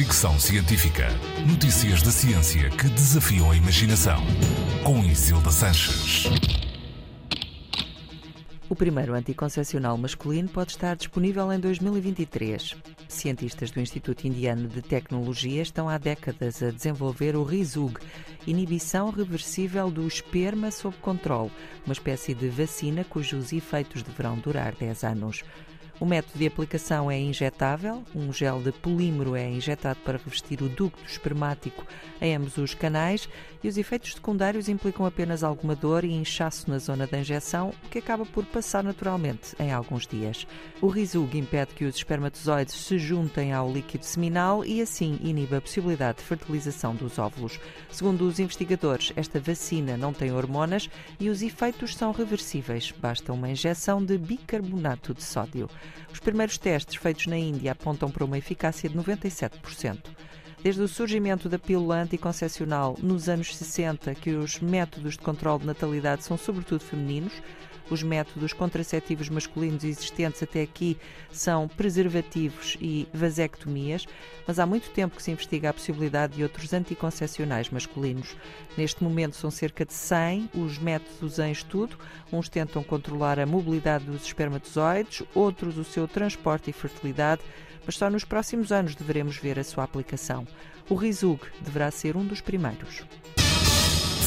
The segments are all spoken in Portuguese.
Fricção Científica. Notícias da ciência que desafiam a imaginação. Com Isilda Sanches. O primeiro anticoncepcional masculino pode estar disponível em 2023. Cientistas do Instituto Indiano de Tecnologia estão há décadas a desenvolver o RISUG, inibição reversível do esperma sob controle, uma espécie de vacina cujos efeitos deverão durar 10 anos. O método de aplicação é injetável, um gel de polímero é injetado para revestir o ducto espermático em ambos os canais e os efeitos secundários implicam apenas alguma dor e inchaço na zona da injeção, o que acaba por passar naturalmente em alguns dias. O Rizug impede que os espermatozoides se juntem ao líquido seminal e assim inibe a possibilidade de fertilização dos óvulos. Segundo os investigadores, esta vacina não tem hormonas e os efeitos são reversíveis. Basta uma injeção de bicarbonato de sódio. Os primeiros testes feitos na Índia apontam para uma eficácia de 97%. Desde o surgimento da pílula anticoncepcional nos anos 60, que os métodos de controle de natalidade são sobretudo femininos, os métodos contraceptivos masculinos existentes até aqui são preservativos e vasectomias, mas há muito tempo que se investiga a possibilidade de outros anticoncepcionais masculinos. Neste momento são cerca de 100 os métodos em estudo. Uns tentam controlar a mobilidade dos espermatozoides, outros o seu transporte e fertilidade, mas só nos próximos anos deveremos ver a sua aplicação. O RISUG deverá ser um dos primeiros.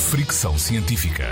Fricção científica.